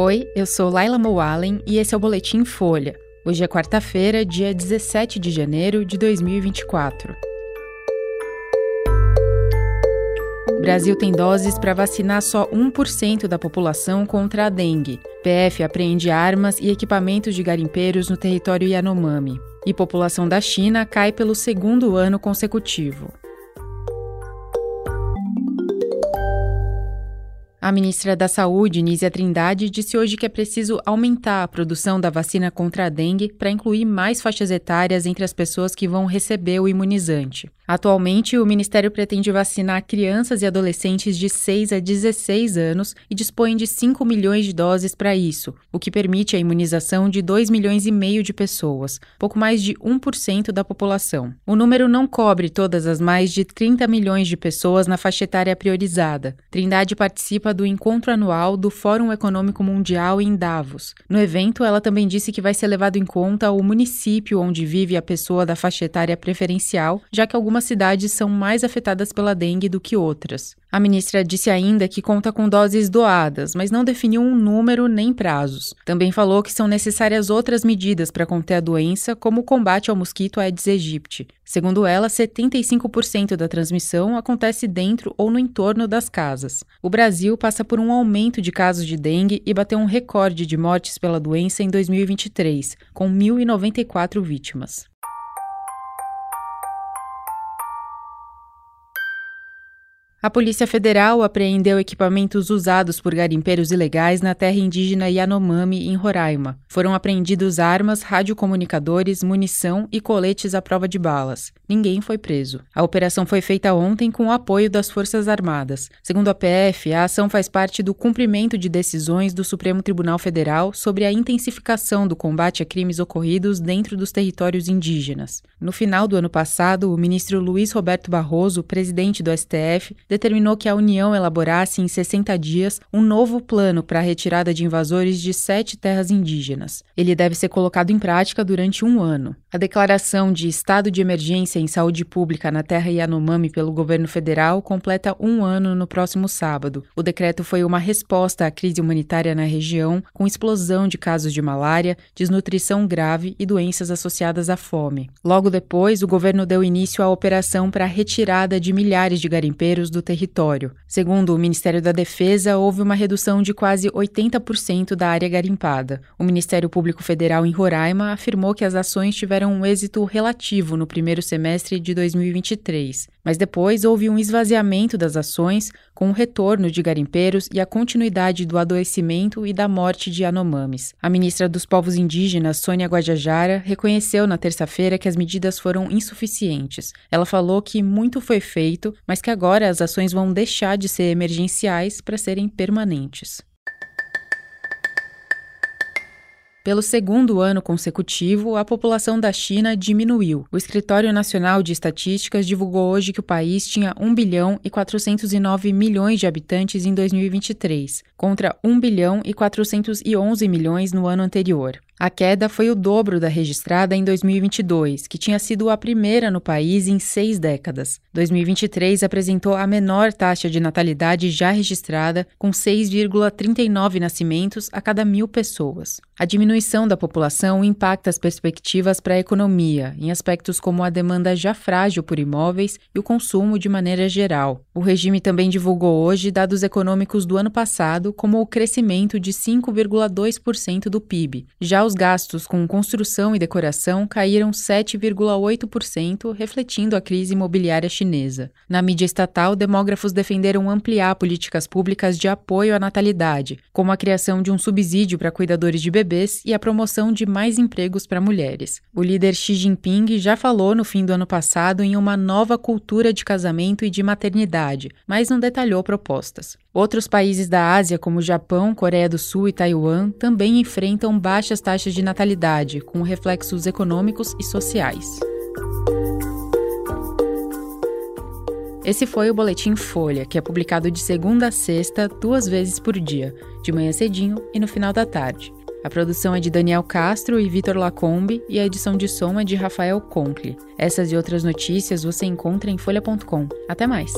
Oi, eu sou Laila Moalen e esse é o Boletim Folha. Hoje é quarta-feira, dia 17 de janeiro de 2024. O Brasil tem doses para vacinar só 1% da população contra a dengue. PF apreende armas e equipamentos de garimpeiros no território Yanomami. E população da China cai pelo segundo ano consecutivo. A ministra da Saúde, Nízia Trindade, disse hoje que é preciso aumentar a produção da vacina contra a dengue para incluir mais faixas etárias entre as pessoas que vão receber o imunizante. Atualmente, o Ministério pretende vacinar crianças e adolescentes de 6 a 16 anos e dispõe de 5 milhões de doses para isso, o que permite a imunização de 2 milhões e meio de pessoas, pouco mais de 1% da população. O número não cobre todas as mais de 30 milhões de pessoas na faixa etária priorizada. Trindade participa do encontro anual do Fórum Econômico Mundial em Davos. No evento, ela também disse que vai ser levado em conta o município onde vive a pessoa da faixa etária preferencial, já que algumas cidades são mais afetadas pela dengue do que outras. A ministra disse ainda que conta com doses doadas, mas não definiu um número nem prazos. Também falou que são necessárias outras medidas para conter a doença, como o combate ao mosquito Aedes aegypti. Segundo ela, 75% da transmissão acontece dentro ou no entorno das casas. O Brasil passa por um aumento de casos de dengue e bateu um recorde de mortes pela doença em 2023, com 1.094 vítimas. A Polícia Federal apreendeu equipamentos usados por garimpeiros ilegais na terra indígena Yanomami, em Roraima. Foram apreendidos armas, radiocomunicadores, munição e coletes à prova de balas. Ninguém foi preso. A operação foi feita ontem com o apoio das Forças Armadas. Segundo a PF, a ação faz parte do cumprimento de decisões do Supremo Tribunal Federal sobre a intensificação do combate a crimes ocorridos dentro dos territórios indígenas. No final do ano passado, o ministro Luiz Roberto Barroso, presidente do STF, determinou que a União elaborasse em 60 dias um novo plano para a retirada de invasores de sete terras indígenas. Ele deve ser colocado em prática durante um ano. A declaração de estado de emergência em saúde pública na terra Yanomami pelo governo federal completa um ano no próximo sábado. O decreto foi uma resposta à crise humanitária na região, com explosão de casos de malária, desnutrição grave e doenças associadas à fome. Logo depois, o governo deu início à operação para a retirada de milhares de garimpeiros do do território. Segundo o Ministério da Defesa, houve uma redução de quase 80% da área garimpada. O Ministério Público Federal em Roraima afirmou que as ações tiveram um êxito relativo no primeiro semestre de 2023, mas depois houve um esvaziamento das ações, com o retorno de garimpeiros e a continuidade do adoecimento e da morte de Anomames. A ministra dos Povos Indígenas, Sônia Guajajara, reconheceu na terça-feira que as medidas foram insuficientes. Ela falou que muito foi feito, mas que agora as ações vão deixar de ser emergenciais para serem permanentes. Pelo segundo ano consecutivo, a população da China diminuiu. O Escritório Nacional de Estatísticas divulgou hoje que o país tinha 1 bilhão e 409 milhões de habitantes em 2023, contra 1 bilhão e 411 milhões no ano anterior. A queda foi o dobro da registrada em 2022, que tinha sido a primeira no país em seis décadas. 2023 apresentou a menor taxa de natalidade já registrada, com 6,39 nascimentos a cada mil pessoas. A diminuição da população impacta as perspectivas para a economia, em aspectos como a demanda já frágil por imóveis e o consumo de maneira geral. O regime também divulgou hoje dados econômicos do ano passado, como o crescimento de 5,2% do PIB. Já os gastos com construção e decoração caíram 7,8%, refletindo a crise imobiliária chinesa. Na mídia estatal, demógrafos defenderam ampliar políticas públicas de apoio à natalidade, como a criação de um subsídio para cuidadores de bebês e a promoção de mais empregos para mulheres. O líder Xi Jinping já falou no fim do ano passado em uma nova cultura de casamento e de maternidade, mas não detalhou propostas. Outros países da Ásia, como Japão, Coreia do Sul e Taiwan, também enfrentam baixas taxas de natalidade, com reflexos econômicos e sociais. Esse foi o Boletim Folha, que é publicado de segunda a sexta, duas vezes por dia, de manhã cedinho e no final da tarde. A produção é de Daniel Castro e Vitor Lacombe e a edição de som é de Rafael Conkle. Essas e outras notícias você encontra em folha.com. Até mais!